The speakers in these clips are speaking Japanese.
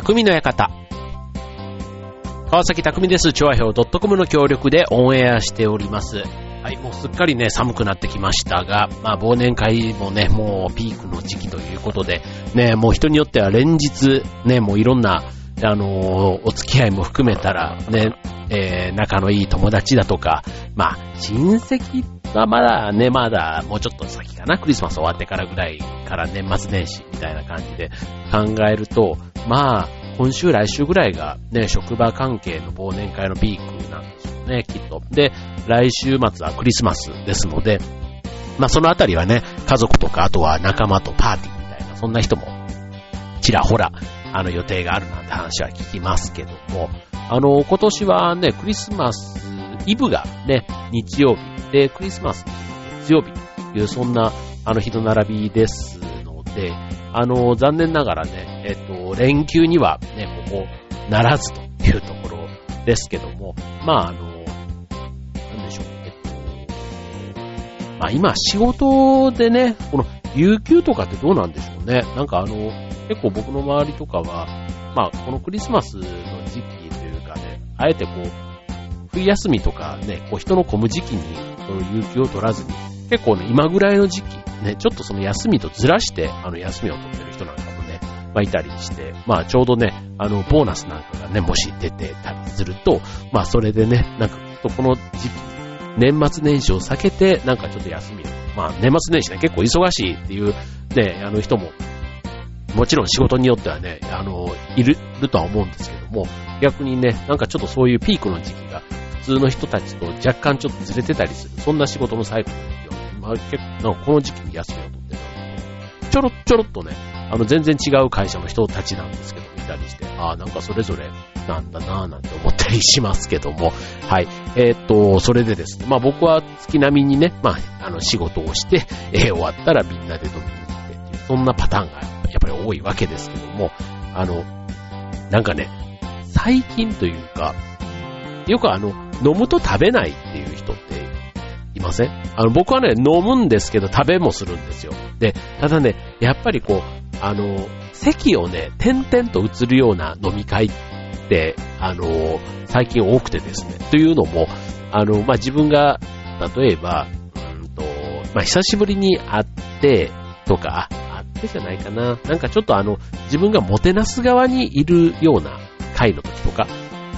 匠の館。川崎匠です。調和表 .com の協力でオンエアしております。はい、もうすっかりね、寒くなってきましたが、まあ忘年会もね、もうピークの時期ということで、ね、もう人によっては連日、ね、もういろんな、あのーお付き合いも含めたら、ね、えー仲のいい友達だとか、まあ、親戚はまだね、まだもうちょっと先かな、クリスマス終わってからぐらいから年末年始みたいな感じで考えると、まあ、今週来週ぐらいがね、職場関係の忘年会のピークなんでしょうね、きっと。で、来週末はクリスマスですので、まあそのあたりはね、家族とか、あとは仲間とパーティーみたいな、そんな人もちらほら、あの予定があるなんて話は聞きますけども、あの、今年はね、クリスマスイブがね、日曜日で、クリスマス月曜日という、そんな、あの、日の並びですで、あの、残念ながらね、えっと、連休にはね、ここ、ならずというところですけども、まあ、あの、なんでしょう、えっと、まあ今仕事でね、この有給とかってどうなんでしょうね。なんかあの、結構僕の周りとかは、まあこのクリスマスの時期というかね、あえてこう、冬休みとかね、こう人の混む時期に、この有給を取らずに、結構ね、今ぐらいの時期、ね、ちょっとその休みとずらして、あの休みを取ってる人なんかもね、まあいたりして、まあちょうどね、あの、ボーナスなんかがね、もし出てたりすると、まあそれでね、なんかこの時期、年末年始を避けて、なんかちょっと休みを。まあ年末年始ね、結構忙しいっていうね、あの人も、もちろん仕事によってはね、あの、いる、るとは思うんですけども、逆にね、なんかちょっとそういうピークの時期が普通の人たちと若干ちょっとずれてたりする、そんな仕事のサイクル。まあ結構、この時期に休みを取ってるので。ちょろちょろっとね、あの全然違う会社の人たちなんですけど、いたりして、ああ、なんかそれぞれなんだなぁなんて思ったりしますけども、はい。えーっと、それでですね、まあ僕は月並みにね、まあ、あの仕事をして、えー終わったらみんなで飲みに行ってって、そんなパターンがやっぱり多いわけですけども、あの、なんかね、最近というか、よくあの、飲むと食べないっていう人いません？あの、僕はね、飲むんですけど食べもするんですよ。で、ただね、やっぱりこう、あの、席をね、点々と移るような飲み会って、あの、最近多くてですね。というのも、あの、まあ、自分が、例えば、うんと、まあ、久しぶりに会って、とか、あ会ってじゃないかな。なんかちょっとあの、自分がもてなす側にいるような会の時とか、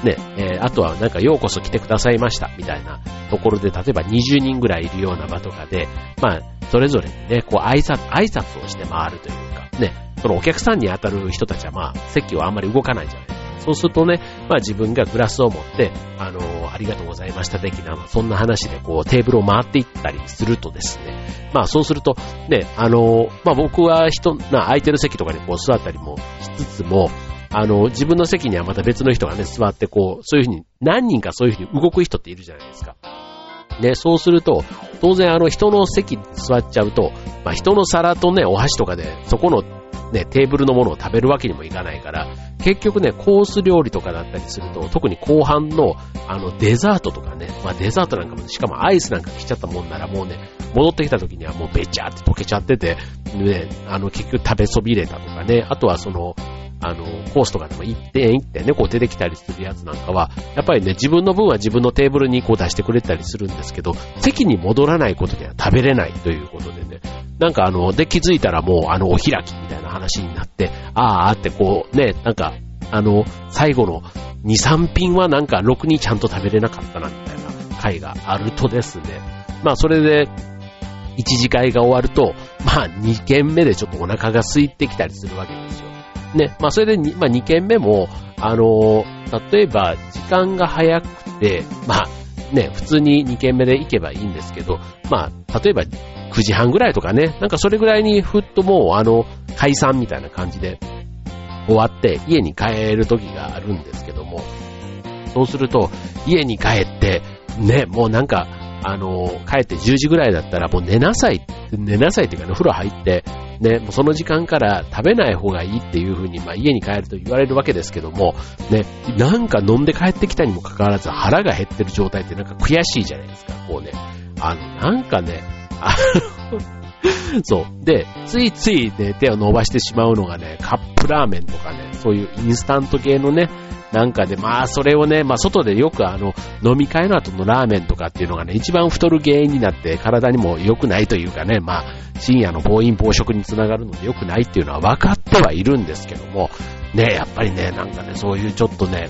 ね、えーあとはなんかようこそ来てくださいました、みたいなところで、例えば20人ぐらいいるような場とかで、まあ、それぞれにね、こう挨拶、挨拶をして回るというか、ね、そのお客さんに当たる人たちはまあ、席はあんまり動かないじゃないですか。そうするとね、まあ自分がグラスを持って、あのありがとうございました的な、そんな話でこうテーブルを回っていったりするとですね、まあそうすると、ね、あのまあ僕は人、な空いてる席とかにこう座ったりもしつつも、あの、自分の席にはまた別の人がね、座ってこう、そういうふうに、何人かそういうふうに動く人っているじゃないですか。で、そうすると、当然あの人の席座っちゃうと、まあ人の皿とね、お箸とかで、そこのね、テーブルのものを食べるわけにもいかないから、結局ね、コース料理とかだったりすると、特に後半の、あの、デザートとかね、まあデザートなんかも、しかもアイスなんか来ちゃったもんならもうね、戻ってきた時にはもうべちゃって溶けちゃってて、ね、あの、結局食べそびれたとかね、あとはその、あの、コースとかでも1点1点ね、こう出てきたりするやつなんかは、やっぱりね、自分の分は自分のテーブルにこう出してくれたりするんですけど、席に戻らないことでは食べれないということでね、なんかあの、で気づいたらもうあの、お開きみたいな話になって、あーあってこうね、なんか、あの、最後の2、3品はなんか、ろくにちゃんと食べれなかったな、みたいな回があるとですね、まあそれで、一次会が終わると、まあ2軒目でちょっとお腹が空いてきたりするわけですよ。ね、まあそれでに、まあ2軒目も、あの、例えば時間が早くて、まあね、普通に2軒目で行けばいいんですけど、まあ例えば9時半ぐらいとかね、なんかそれぐらいにふっともうあの、解散みたいな感じで終わって家に帰る時があるんですけども、そうすると家に帰って、ね、もうなんか、あの、帰って10時ぐらいだったらもう寝なさい、寝なさいっていうかね、風呂入って、ね、もうその時間から食べない方がいいっていう風に、まあ家に帰ると言われるわけですけども、ね、なんか飲んで帰ってきたにもかかわらず腹が減ってる状態ってなんか悔しいじゃないですか、こうね。あの、なんかね、あの、そう。で、ついついね、手を伸ばしてしまうのがね、カップラーメンとかね、そういうインスタント系のね、なんかで、まあ、それをね、まあ、外でよくあの、飲み会の後のラーメンとかっていうのがね、一番太る原因になって体にも良くないというかね、まあ、深夜の暴飲暴食につながるので良くないっていうのは分かってはいるんですけども、ね、やっぱりね、なんかね、そういうちょっとね、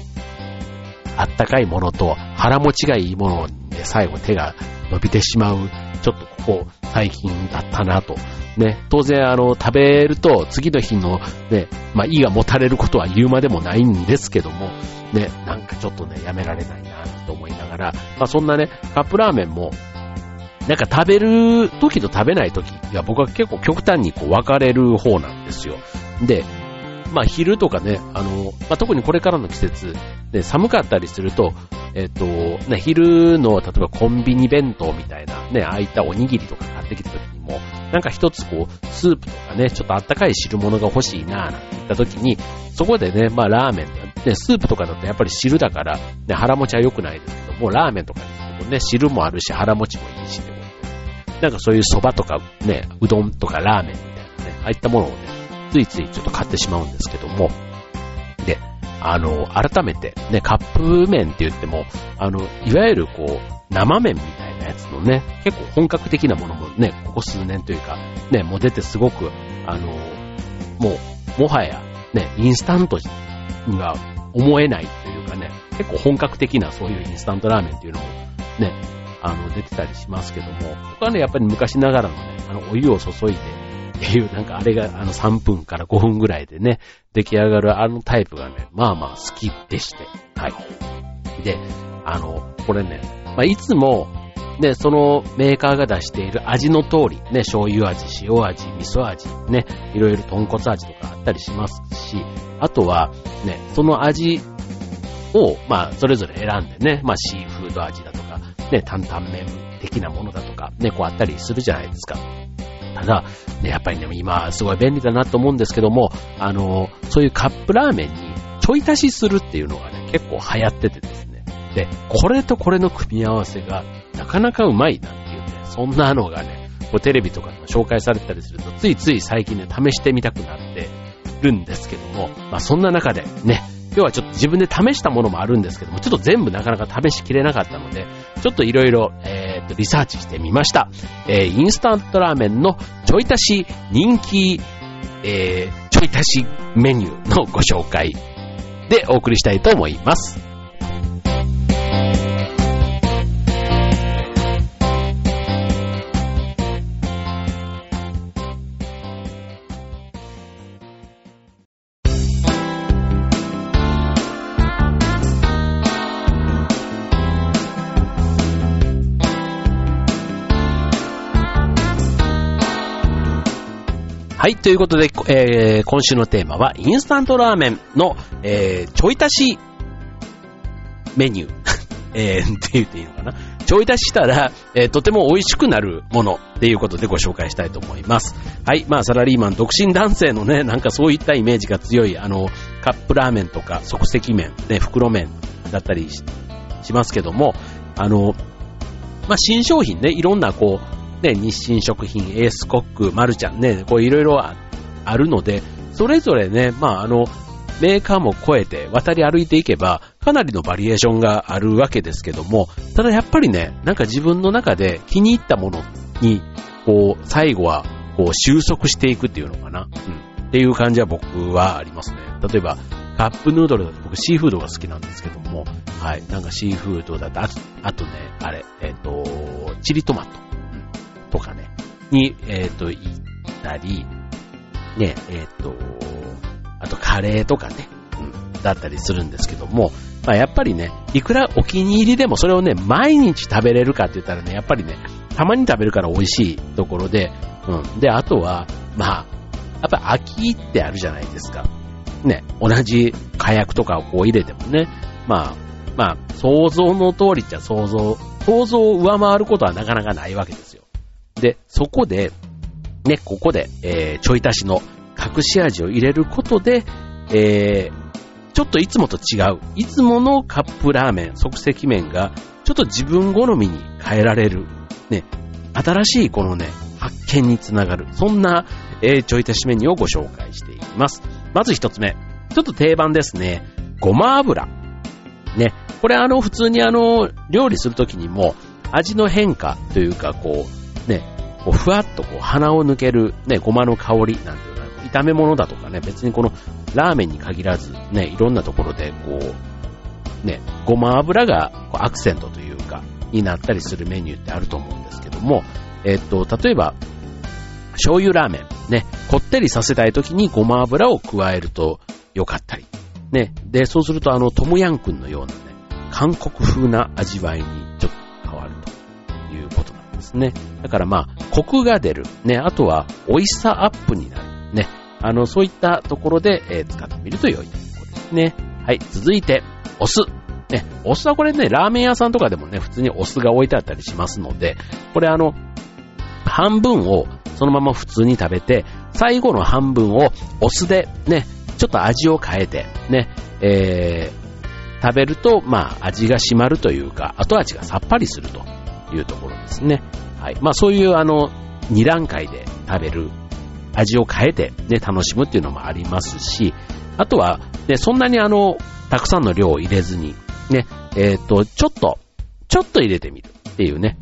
あったかいものと腹持ちがいいものにね、最後手が伸びてしまう、ちょっとここ最近だったなと。ね、当然あの、食べると次の日のね、まあ胃がもたれることは言うまでもないんですけども、ね、なんかちょっとね、やめられないなと思いながら、まあそんなね、カップラーメンも、なんか食べる時と食べない時が僕は結構極端にこう分かれる方なんですよ。で、まあ昼とかね、あの、まあ特にこれからの季節、で寒かったりすると、えっ、と、ね、昼の、例えばコンビニ弁当みたいな、ね、あいたおにぎりとか買ってきた時にも、なんか一つこう、スープとかね、ちょっとあったかい汁物が欲しいなぁなんて言った時に、そこでね、まあラーメン、ね、スープとかだとやっぱり汁だから、ね、腹持ちは良くないですけどもう、ラーメンとかにするとね、汁もあるし、腹持ちもいいしってことで、なんかそういう蕎麦とかね、うどんとかラーメンみたいなね、ああいったものをね、ついついちょっと買ってしまうんですけども、で、あの、改めて、ね、カップ麺って言っても、あの、いわゆるこう、生麺みたいなやつのね、結構本格的なものもね、ここ数年というか、ね、もう出てすごく、あの、もう、もはや、ね、インスタントには思えないというかね、結構本格的なそういうインスタントラーメンっていうのも、ね、あの、出てたりしますけども、僕はね、やっぱり昔ながらのね、あの、お湯を注いで、っていう、なんかあれがあの3分から5分ぐらいでね、出来上がるあのタイプがね、まあまあ好きでして。はい。で、あの、これね、まあいつも、ね、そのメーカーが出している味の通り、ね、醤油味、塩味、味噌味、ね、いろいろ豚骨味とかあったりしますし、あとは、ね、その味を、まあ、それぞれ選んでね、まあ、シーフード味だとか、ね、担々麺的なものだとか、ね、こうあったりするじゃないですか。ただ、ね、やっぱりね、今すごい便利だなと思うんですけども、あの、そういうカップラーメンにちょい足しするっていうのがね、結構流行っててですね。で、これとこれの組み合わせがなかなかうまいなっていうね、そんなのがね、こうテレビとかで紹介されたりすると、ついつい最近ね、試してみたくなってるんですけども、まあそんな中でね、今日はちょっと自分で試したものもあるんですけども、ちょっと全部なかなか試しきれなかったので、ちょっといろいろ、えー、とリサーチしてみました。えー、インスタントラーメンのちょい足し人気、えー、ちょい足しメニューのご紹介でお送りしたいと思います。はい、ということで、えー、今週のテーマは、インスタントラーメンの、えー、ちょい足しメニュー。えー、って言っていいのかな？ちょい足したら、えー、とても美味しくなるものっていうことでご紹介したいと思います。はい、まあサラリーマン、独身男性のね、なんかそういったイメージが強い、あの、カップラーメンとか即席麺、ね、袋麺だったりしますけども、あの、まあ新商品ね、いろんなこう、ね、日清食品、エースコック、マルちゃんね、こういろいろあるので、それぞれね、まああの、メーカーも超えて渡り歩いていけば、かなりのバリエーションがあるわけですけども、ただやっぱりね、なんか自分の中で気に入ったものに、こう、最後は、こう、収束していくっていうのかな。うん。っていう感じは僕はありますね。例えば、カップヌードルだと僕シーフードが好きなんですけども、はい。なんかシーフードだと、あとね、あれ、えっ、ー、と、チリトマト。とかね、に、えっ、ー、と、行ったり、ね、えっ、ー、と、あとカレーとかね、うん、だったりするんですけども、まあやっぱりね、いくらお気に入りでもそれをね、毎日食べれるかって言ったらね、やっぱりね、たまに食べるから美味しいところで、うん。で、あとは、まあ、やっぱ秋ってあるじゃないですか。ね、同じ火薬とかをこう入れてもね、まあ、まあ、想像の通りっちゃ想像、想像を上回ることはなかなかないわけですよ。で、そこで、ね、ここで、えー、ちょい足しの隠し味を入れることで、えー、ちょっといつもと違う、いつものカップラーメン、即席麺が、ちょっと自分好みに変えられる、ね、新しいこのね、発見につながる、そんな、えー、ちょい足しメニューをご紹介していきます。まず一つ目。ちょっと定番ですね。ごま油。ね。これあの、普通にあの、料理するときにも、味の変化というか、こう、ね、こうふわっとこう鼻を抜けるね、ごまの香りなんていうのは、炒め物だとかね、別にこのラーメンに限らず、ね、いろんなところでこう、ね、ごま油がこうアクセントというか、になったりするメニューってあると思うんですけども、えっと、例えば、醤油ラーメン、ね、こってりさせたい時にごま油を加えるとよかったり、ね、で、そうするとあの、トムヤンクンのようなね、韓国風な味わいにちょっと変わるというですね。だからまあ、コクが出る、ね、あとは美味しさアップになる、ね、あの、そういったところで、えー、使ってみると良いということですね。はい、続いて、お酢。ね、お酢はこれね、ラーメン屋さんとかでもね、普通にお酢が置いてあったりしますので、これあの、半分をそのまま普通に食べて、最後の半分をお酢でね、ちょっと味を変えて、ね、えー、食べると、まあ、味が締まるというか、後味がさっぱりするというところですね。はい。まあ、そういう、あの、二段階で食べる、味を変えて、ね、楽しむっていうのもありますし、あとは、ね、そんなにあの、たくさんの量を入れずに、ね、えっ、ー、と、ちょっと、ちょっと入れてみるっていうね。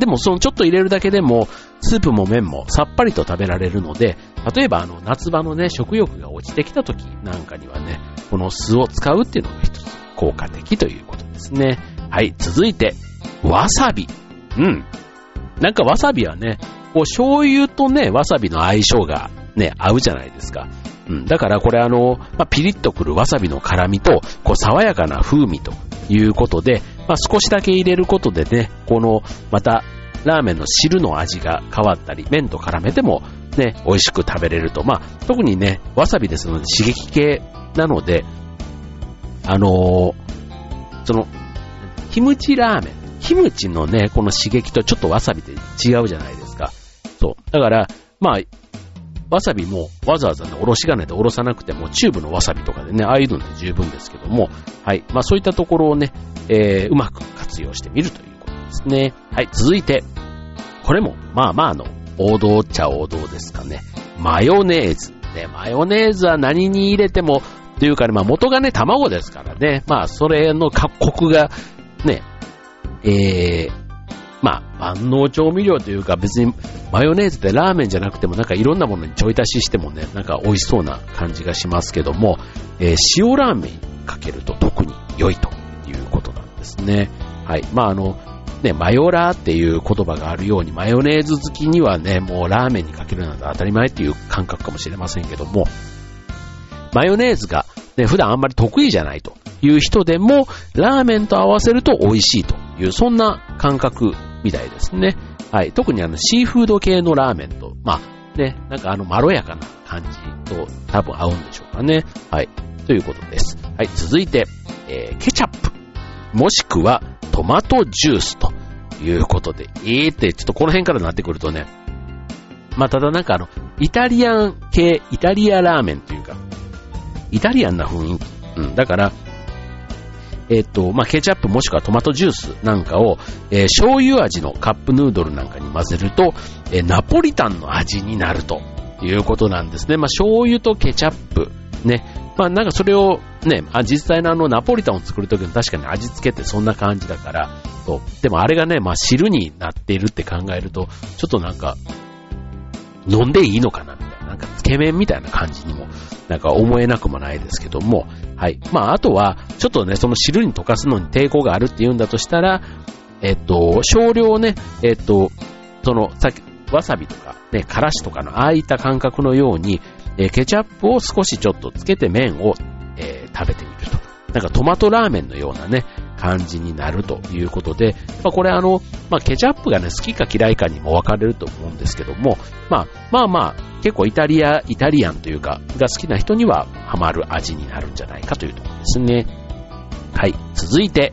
でも、そのちょっと入れるだけでも、スープも麺もさっぱりと食べられるので、例えばあの夏場のね、食欲が落ちてきた時なんかにはね、この酢を使うっていうのが一つ効果的ということですね。はい、続いて、わさび。うん。なんかわさびはね、こう醤油とね、わさびの相性がね、合うじゃないですか。うん。だからこれあの、まあ、ピリッとくるわさびの辛みと、こう爽やかな風味ということで、まあ、少しだけ入れることでね、この、またラーメンの汁の味が変わったり、麺と絡めてもね、美味しく食べれると。まあ、特にね、わさびですので刺激系なので、あのー、その、キムチラーメン。キムチのね、この刺激とちょっとわさびって違うじゃないですか。そう。だから、まあ、わさびもわざわざね、おろし金でおろさなくても、チューブのわさびとかでね、ああいうので十分ですけども、はい。まあそういったところをね、えー、うまく活用してみるということですね。はい。続いて、これも、まあまあの、王道っちゃ王道ですかね。マヨネーズ。ね、マヨネーズは何に入れても、というかね、まあ元がね、卵ですからね。まあそれの各国が、ね、えー、まあ万能調味料というか別にマヨネーズってラーメンじゃなくてもなんかいろんなものにちょい足ししてもね、なんか美味しそうな感じがしますけども、えー、塩ラーメンにかけると特に良いということなんですね。はい。まああの、ね、マヨラーっていう言葉があるように、マヨネーズ好きにはね、もうラーメンにかけるなんて当たり前っていう感覚かもしれませんけども、マヨネーズが、ね、普段あんまり得意じゃないという人でも、ラーメンと合わせると美味しいという、そんな感覚みたいですね。はい。特にあの、シーフード系のラーメンと、まあ、ね、なんかあの、まろやかな感じと多分合うんでしょうかね。はい。ということです。はい。続いて、えー、ケチャップ。もしくは、トマトジュースということで、えーって、ちょっとこの辺からなってくるとね、まあ、ただなんかあの、イタリアン系、イタリアラーメンというか、イタリアンな雰囲気。うん、だから、えっ、と、まあ、ケチャップもしくはトマトジュースなんかを、えー、醤油味のカップヌードルなんかに混ぜると、えー、ナポリタンの味になるということなんですね。まあ、醤油とケチャップ、ね、まあなんかそれをね、あ実際のあのナポリタンを作るときの確かに味付けってそんな感じだから、そう。でもあれがね、まあ汁になっているって考えると、ちょっとなんか、飲んでいいのかなみたいな、なんかつけ麺みたいな感じにも、なんか思えなくもないですけども、はい。まああとは、ちょっとね、その汁に溶かすのに抵抗があるっていうんだとしたら、えっと、少量ね、えっと、その、さっき、わさびとか、ね、からしとかのああいった感覚のように、えケチャップを少しちょっとつけて麺を、えー、食べてみると。なんかトマトラーメンのようなね、感じになるということで、まあ、これあの、まあ、ケチャップがね、好きか嫌いかにも分かれると思うんですけども、まあ、まあまあ、結構イタリア、イタリアンというか、が好きな人にはハマる味になるんじゃないかというところですね。はい。続いて、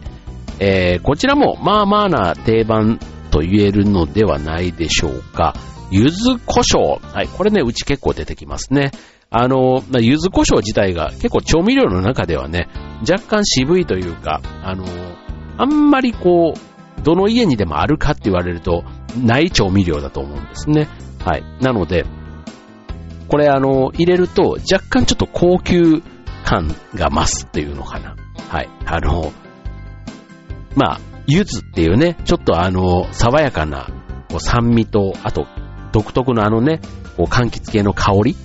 えー、こちらもまあまあな定番と言えるのではないでしょうか。柚子胡椒。はい、これね、うち結構出てきますね。あの、柚子胡椒自体が結構調味料の中ではね、若干渋いというか、あの、あんまりこう、どの家にでもあるかって言われると、ない調味料だと思うんですね。はい。なので、これあの、入れると若干ちょっと高級感が増すっていうのかな。はい。あの、まあ、柚子っていうね、ちょっとあの、爽やかなこう酸味と、あと、独特のあのね、こう柑橘系の香り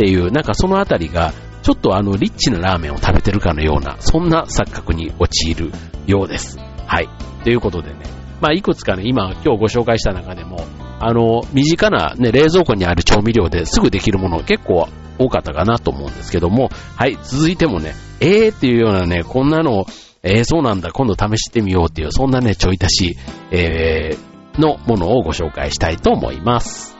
っていう、なんかそのあたりが、ちょっとあの、リッチなラーメンを食べてるかのような、そんな錯覚に陥るようです。はい。ということでね、まあ、いくつかね、今、今日ご紹介した中でも、あの、身近なね、冷蔵庫にある調味料ですぐできるもの結構多かったかなと思うんですけども、はい、続いてもね、えーっていうようなね、こんなの、えー、そうなんだ、今度試してみようっていう、そんなね、ちょい足し、えー、のものをご紹介したいと思います。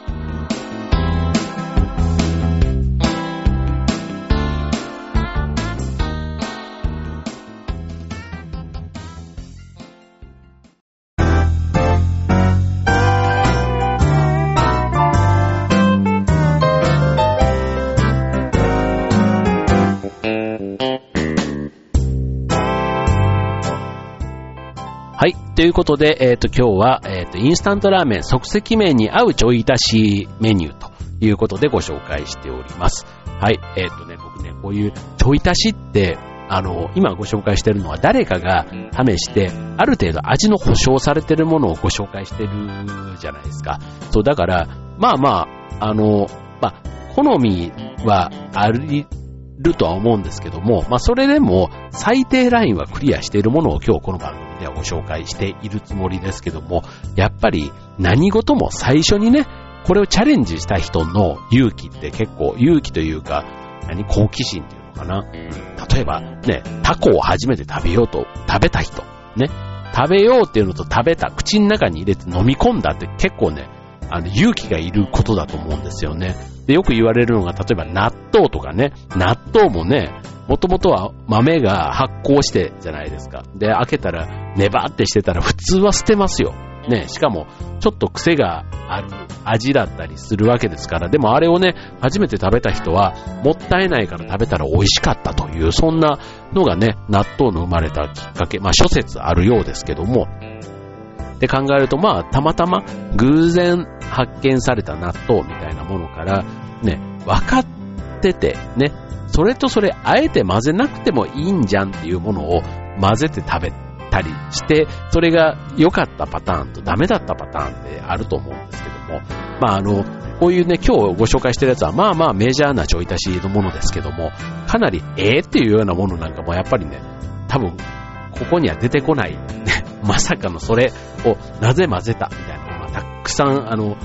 ということで、えっ、ー、と、今日は、えっ、ー、と、インスタントラーメン即席麺に合うちょい足しメニューということでご紹介しております。はい。えっ、ー、とね、僕ね、こういうちょい足しって、あの、今ご紹介してるのは誰かが試して、ある程度味の保証されてるものをご紹介してるじゃないですか。そう、だから、まあまあ、あの、まあ、好みはありるとは思うんですけども、まあそれでも最低ラインはクリアしているものを今日この番組ではご紹介しているつもりですけども、やっぱり何事も最初にね、これをチャレンジした人の勇気って結構、勇気というか、何、好奇心っていうのかな。例えばね、タコを初めて食べようと、食べた人、ね、食べようっていうのと食べた、口の中に入れて飲み込んだって結構ね、あの、勇気がいることだと思うんですよね。で、よく言われるのが、例えば納豆とかね、納豆もね、もともとは豆が発酵してじゃないですか。で、開けたら、ネバってしてたら普通は捨てますよ。ね、しかも、ちょっと癖がある味だったりするわけですから、でもあれをね、初めて食べた人は、もったいないから食べたら美味しかったという、そんなのがね、納豆の生まれたきっかけ、まあ諸説あるようですけども、で考えると、まあ、たまたま偶然発見された納豆みたいなものから、ね、分かってて、ね、それとそれ、あえて混ぜなくてもいいんじゃんっていうものを混ぜて食べたりして、それが良かったパターンとダメだったパターンってあると思うんですけども、まああの、こういうね、今日ご紹介してるやつは、まあまあメジャーなちょい足しのものですけども、かなりええっていうようなものなんかもやっぱりね、多分、ここには出てこない、ね、まさかのそれをなぜ混ぜたみたいなのがたくさん、あの、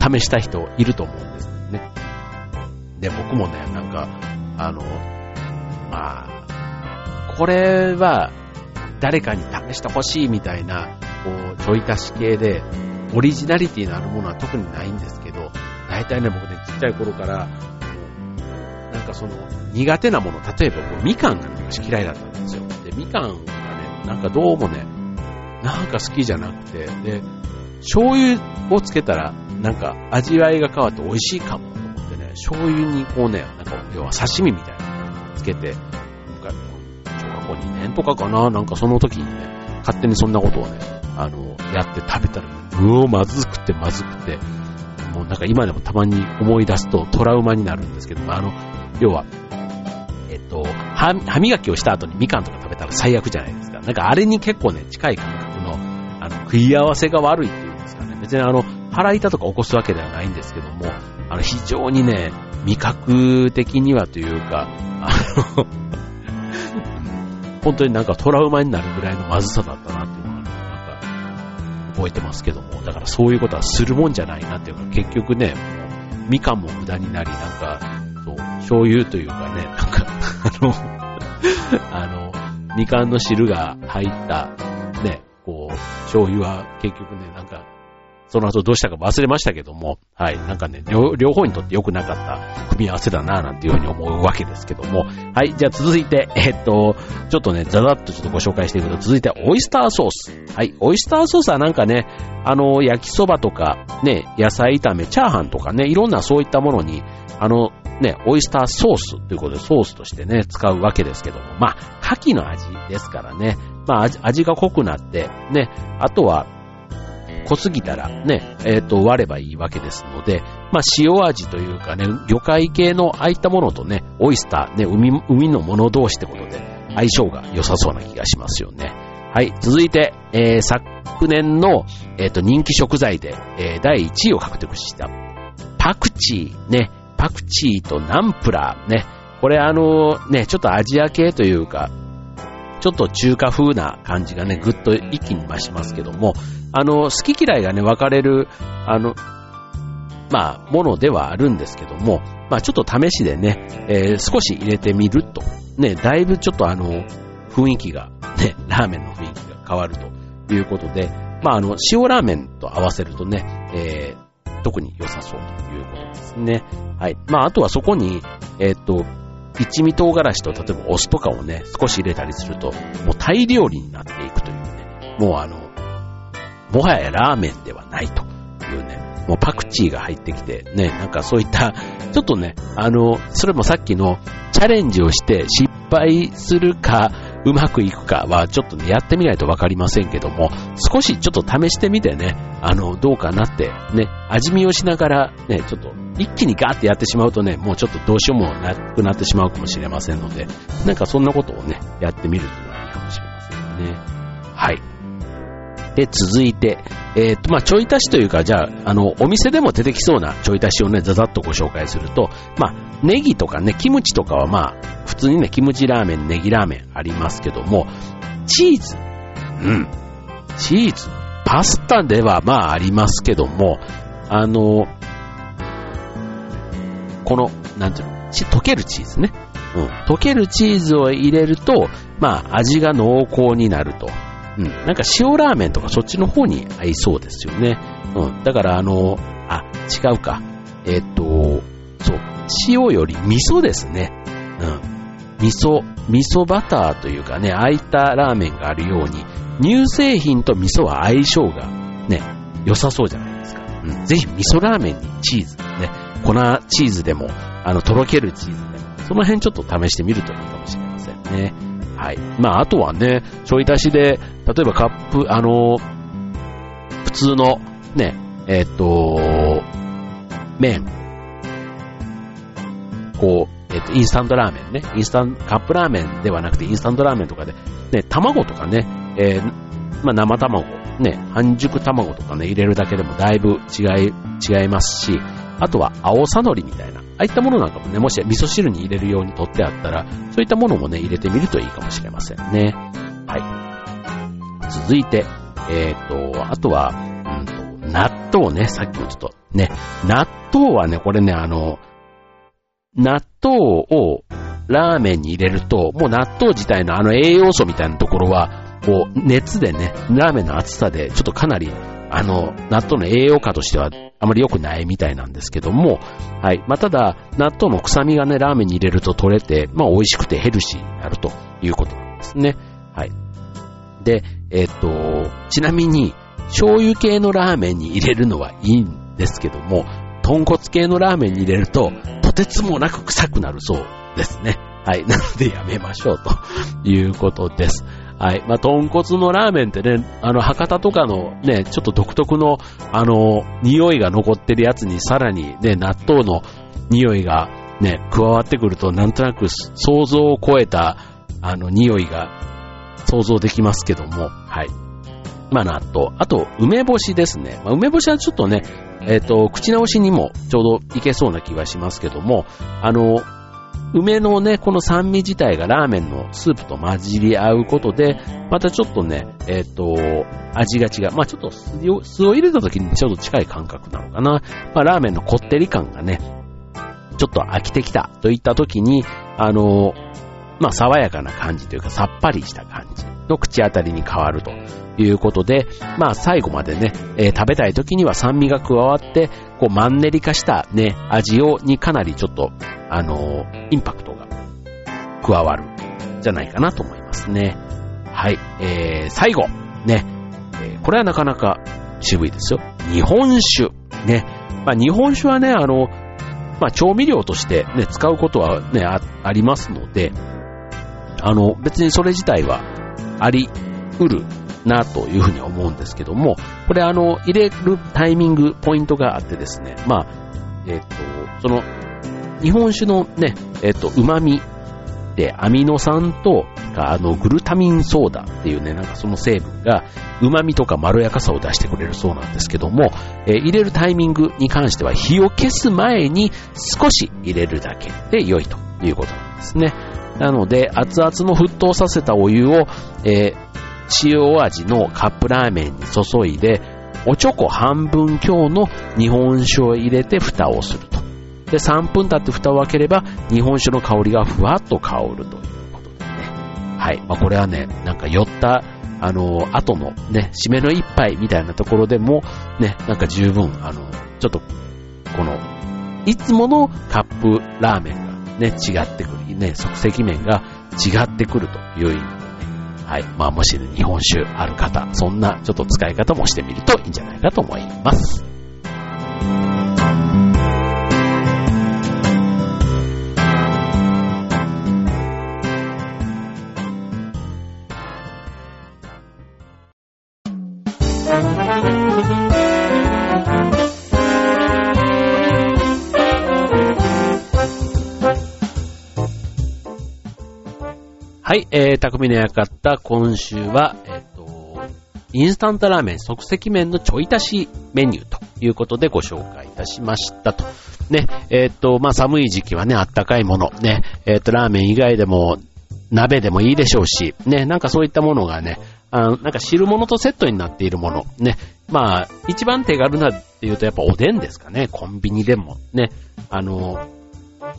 試した人いると思うんですね。で、僕もね、なんか、あの、まあ、これは誰かに試してほしいみたいな、こう、ちょい足し系で、オリジナリティのあるものは特にないんですけど、大体ね、僕ね、ちっちゃい頃から、なんかその、苦手なもの、例えばこうみかんが昔嫌いだったんですよ。で、みかんがね、なんかどうもね、なんか好きじゃなくて、で、醤油をつけたら、なんか味わいが変わって美味しいかも、醤油にこうね、なんか要は刺身みたいなのつけて、小学校2年とかかな、なんかその時にね、勝手にそんなことをね、あの、やって食べたら、うお、まずくてまずくて、もうなんか今でもたまに思い出すとトラウマになるんですけども、あの、要は、えっと、歯磨きをした後にみかんとか食べたら最悪じゃないですか。なんかあれに結構ね、近い感覚の、あの、食い合わせが悪いっていうんですかね。別にあの、腹痛とか起こすわけではないんですけども、あの、非常にね、味覚的にはというか、あの本当になんかトラウマになるぐらいのまずさだったなっていうのは、なんか、覚えてますけども、だからそういうことはするもんじゃないなっていうか、結局ね、みかんも無駄になり、なんか、そう、醤油というかね、なんか、あの、あの、みかんの汁が入った、ね、こう、醤油は結局ね、なんか、その後どうしたか忘れましたけども、はい、なんかね、両方にとって良くなかった組み合わせだなぁ、なんていうふうに思うわけですけども、はい、じゃあ続いて、えっと、ちょっとね、ざざっとちょっとご紹介していくと、続いて、オイスターソース。はい、オイスターソースはなんかね、あの、焼きそばとか、ね、野菜炒め、チャーハンとかね、いろんなそういったものに、あの、ね、オイスターソースということでソースとしてね、使うわけですけども、まあ、牡蠣の味ですからね、まあ味が濃くなって、ね、あとは濃すぎたらね、えっ、ー、と、割ればいいわけですので、まあ塩味というかね、魚介系のああいったものとね、オイスター、ね、海、海のもの同士ってことで相性が良さそうな気がしますよね。はい、続いて、えー、昨年の、えっ、ー、と、人気食材で、えー、第1位を獲得したパクチー、ね、パクチーとナンプラー、ね、これあのね、ちょっとアジア系というか、ちょっと中華風な感じがね、ぐっと一気に増しますけども、あの、好き嫌いがね、分かれる、あの、まあ、ものではあるんですけども、まあ、ちょっと試しでね、えー、少し入れてみると、ね、だいぶちょっとあの、雰囲気が、ね、ラーメンの雰囲気が変わるということで、まあ、あの、塩ラーメンと合わせるとね、えー、特に良さそうということですね。はい。まあ、あとはそこに、えー、っと、一味唐辛子と例えばお酢とかをね、少し入れたりすると、もうタイ料理になっていくというね、もうあの、もはやラーメンではないというね、もうパクチーが入ってきて、ね、なんかそういった、ちょっとね、あの、それもさっきのチャレンジをして失敗するか、うまくいくかはちょっとね、やってみないとわかりませんけども、少しちょっと試してみてね、あの、どうかなって、ね、味見をしながら、ね、ちょっと一気にガーってやってしまうとね、もうちょっとどうしようもなくなってしまうかもしれませんので、なんかそんなことをね、やってみるっていうのはいいかもしれませんね。はい。で、続いて、えっ、ー、と、まあ、ちょい足しというか、じゃあ、あの、お店でも出てきそうなちょい足しをね、ざざっとご紹介すると、まあ、ネギとかね、キムチとかはまあ、普通にね、キムチラーメン、ネギラーメンありますけども、チーズ。うん。チーズ。パスタではまあありますけども、あの、この、なんていうの、溶けるチーズね。うん。溶けるチーズを入れると、まあ、味が濃厚になると。うん。なんか塩ラーメンとかそっちの方に合いそうですよね。うん。だからあの、あ、違うか。えっ、と、そう。塩より味噌ですね。うん。味噌、味噌バターというかね、ああいたラーメンがあるように、乳製品と味噌は相性がね、良さそうじゃないですか。うん。ぜひ味噌ラーメンにチーズね、粉チーズでも、あの、とろけるチーズでも、その辺ちょっと試してみるといいかもしれませんね。はい。まあ、あとはね、ちょい足しで、例えばカップ、あの、普通の、ね、えっ、と、麺、こう、えっ、と、インスタントラーメンね、インスタン、カップラーメンではなくてインスタントラーメンとかで、ね、卵とかね、えー、まあ、生卵、ね、半熟卵とかね、入れるだけでもだいぶ違い、違いますし、あとは青さのりみたいな、ああいったものなんかもね、もし味噌汁に入れるように取ってあったら、そういったものもね、入れてみるといいかもしれませんね。はい。続いて、えっ、ー、と、あとは、うんと、納豆ね、さっきもちょっとね、納豆はね、これね、あの、納豆をラーメンに入れると、もう納豆自体のあの栄養素みたいなところは、こう、熱でね、ラーメンの厚さで、ちょっとかなり、あの、納豆の栄養価としてはあまり良くないみたいなんですけども、はい。まあ、ただ、納豆の臭みがね、ラーメンに入れると取れて、まあ、美味しくてヘルシーになるということなんですね。はい。で、えっ、と、ちなみに、醤油系のラーメンに入れるのはいいんですけども、豚骨系のラーメンに入れると、とてつもなく臭くなるそうですね。はい。なのでやめましょうということです。はい。まあ、豚骨のラーメンってね、あの、博多とかのね、ちょっと独特の、あの、匂いが残ってるやつにさらにね、納豆の匂いがね、加わってくると、なんとなく想像を超えた、あの、匂いが想像できますけども、はい。まあ、納豆。あと、梅干しですね。まあ、梅干しはちょっとね、えっ、ー、と、口直しにもちょうどいけそうな気がしますけども、あの、梅のね、この酸味自体がラーメンのスープと混じり合うことで、またちょっとね、えっ、ー、と、味が違う。まあちょっと酢を入れた時にちょっと近い感覚なのかな。まあラーメンのこってり感がね、ちょっと飽きてきたといった時に、あの、まあ爽やかな感じというかさっぱりした感じの口当たりに変わるということで、まあ最後までね、えー、食べたい時には酸味が加わって、こうマンネリ化したね、味をにかなりちょっとあの、インパクトが加わるじゃないかなと思いますね。はい。えー、最後。ね。えー、これはなかなか渋いですよ。日本酒。ね。まあ、日本酒はね、あの、まあ、調味料としてね、使うことはね、あありますので、あの、別にそれ自体はありうるなというふうに思うんですけども、これあの、入れるタイミング、ポイントがあってですね、まあ、えっ、と、その、日本酒のね、えっ、と、旨味で、アミノ酸と、あの、グルタミンソーダっていうね、なんかその成分が、旨味とかまろやかさを出してくれるそうなんですけども、えー、入れるタイミングに関しては、火を消す前に少し入れるだけで良いということなんですね。なので、熱々の沸騰させたお湯を、えー、塩味のカップラーメンに注いで、おちょこ半分強の日本酒を入れて蓋をすると。で、3分経って蓋を開ければ、日本酒の香りがふわっと香るということでね。はい。まあ、これはね、なんか酔った、あの、後のね、締めの一杯みたいなところでも、ね、なんか十分、あの、ちょっと、この、いつものカップラーメンがね、違ってくる、ね、即席麺が違ってくるという意味でね。はい。まあ、もし、ね、日本酒ある方、そんなちょっと使い方もしてみるといいんじゃないかと思います。はい、えー、匠の館、今週は、えっ、ー、と、インスタントラーメン即席麺のちょい足しメニューということでご紹介いたしましたと。ね、えっ、ー、と、まあ、寒い時期はね、あったかいもの、ね、えっ、ー、と、ラーメン以外でも、鍋でもいいでしょうし、ね、なんかそういったものがね、あの、なんか汁物とセットになっているもの、ね、まあ、一番手軽なっていうとやっぱおでんですかね、コンビニでも、ね、あの、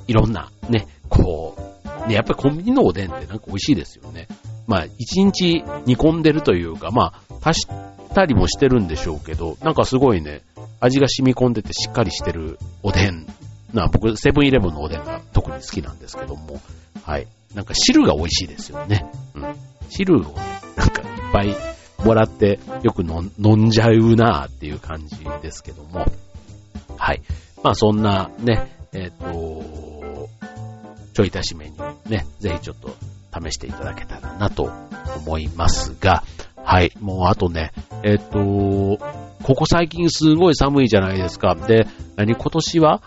いろんな、ね、こう、で、やっぱりコンビニのおでんってなんか美味しいですよね。まあ、一日煮込んでるというか、まあ、足したりもしてるんでしょうけど、なんかすごいね、味が染み込んでてしっかりしてるおでん。な、僕、セブンイレブンのおでんが特に好きなんですけども、はい。なんか汁が美味しいですよね。うん。汁をね、なんかいっぱいもらってよく飲んじゃうなーっていう感じですけども、はい。まあそんなね、えっ、ー、と、ちょい足しメニューね、ぜひちょっと試していただけたらなと思いますが、はい、もうあとね、えっ、と、ここ最近すごい寒いじゃないですか。で、何今年は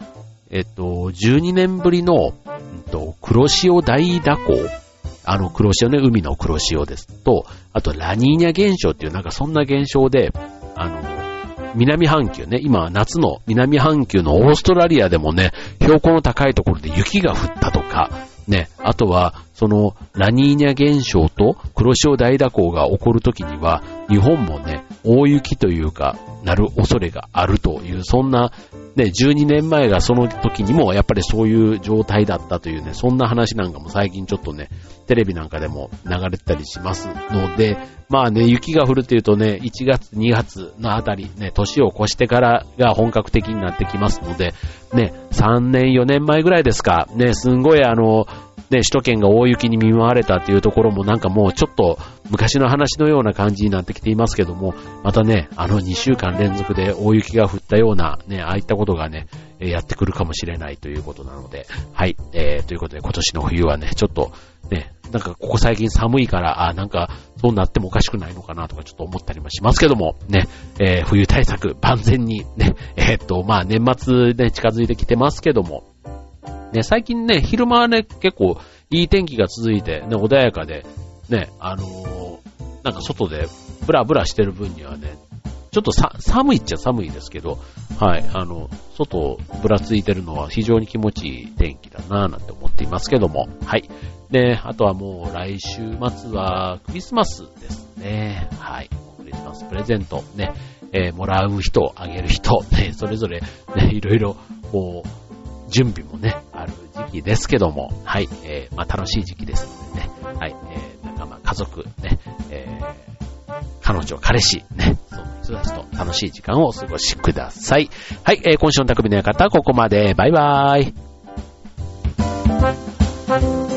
えっ、と、12年ぶりの、うんと、黒潮大蛇行あの黒潮ね、海の黒潮ですと、あとラニーニャ現象っていうなんかそんな現象で、あの、南半球ね、今夏の南半球のオーストラリアでもね、標高の高いところで雪が降ったとか、ね、あとは、その、ラニーニャ現象と黒潮大蛇行が起こるときには、日本もね、大雪というか、なる恐れがあるという、そんな、ね、12年前がその時にもやっぱりそういう状態だったというね、そんな話なんかも最近ちょっとね、テレビなんかでも流れてたりしますので、まあね、雪が降るっていうとね、1月、2月のあたり、ね、年を越してからが本格的になってきますので、ね、3年、4年前ぐらいですか、ね、すんごいあの、ね、首都圏が大雪に見舞われたっていうところもなんかもうちょっと昔の話のような感じになってきていますけども、またね、あの2週間連続で大雪が降ったようなね、ああいったことがね、やってくるかもしれないということなので、はい、えー、ということで今年の冬はね、ちょっとね、なんかここ最近寒いから、あ、なんかそうなってもおかしくないのかなとかちょっと思ったりもしますけども、ね、えー、冬対策万全にね、えー、っと、まあ年末ね、近づいてきてますけども、ね、最近ね、昼間はね、結構いい天気が続いて、ね、穏やかで、ね、あのー、なんか外でブラブラしてる分にはね、ちょっとさ、寒いっちゃ寒いですけど、はい、あの、外ぶらついてるのは非常に気持ちいい天気だなぁなんて思っていますけども、はい。で、あとはもう来週末はクリスマスですね。はい。クリスマスプレゼントね、えー、もらう人、あげる人、ね、それぞれね、いろいろ、こう、準備もね、ある時期ですけども、はい、えー、まあ楽しい時期ですのでね、はい、えー、仲間、家族、ね、えー、彼女、彼氏、ね、その人たちと楽しい時間をお過ごしください。はい、えー、今週の匠の館、ここまで。バイバーイ。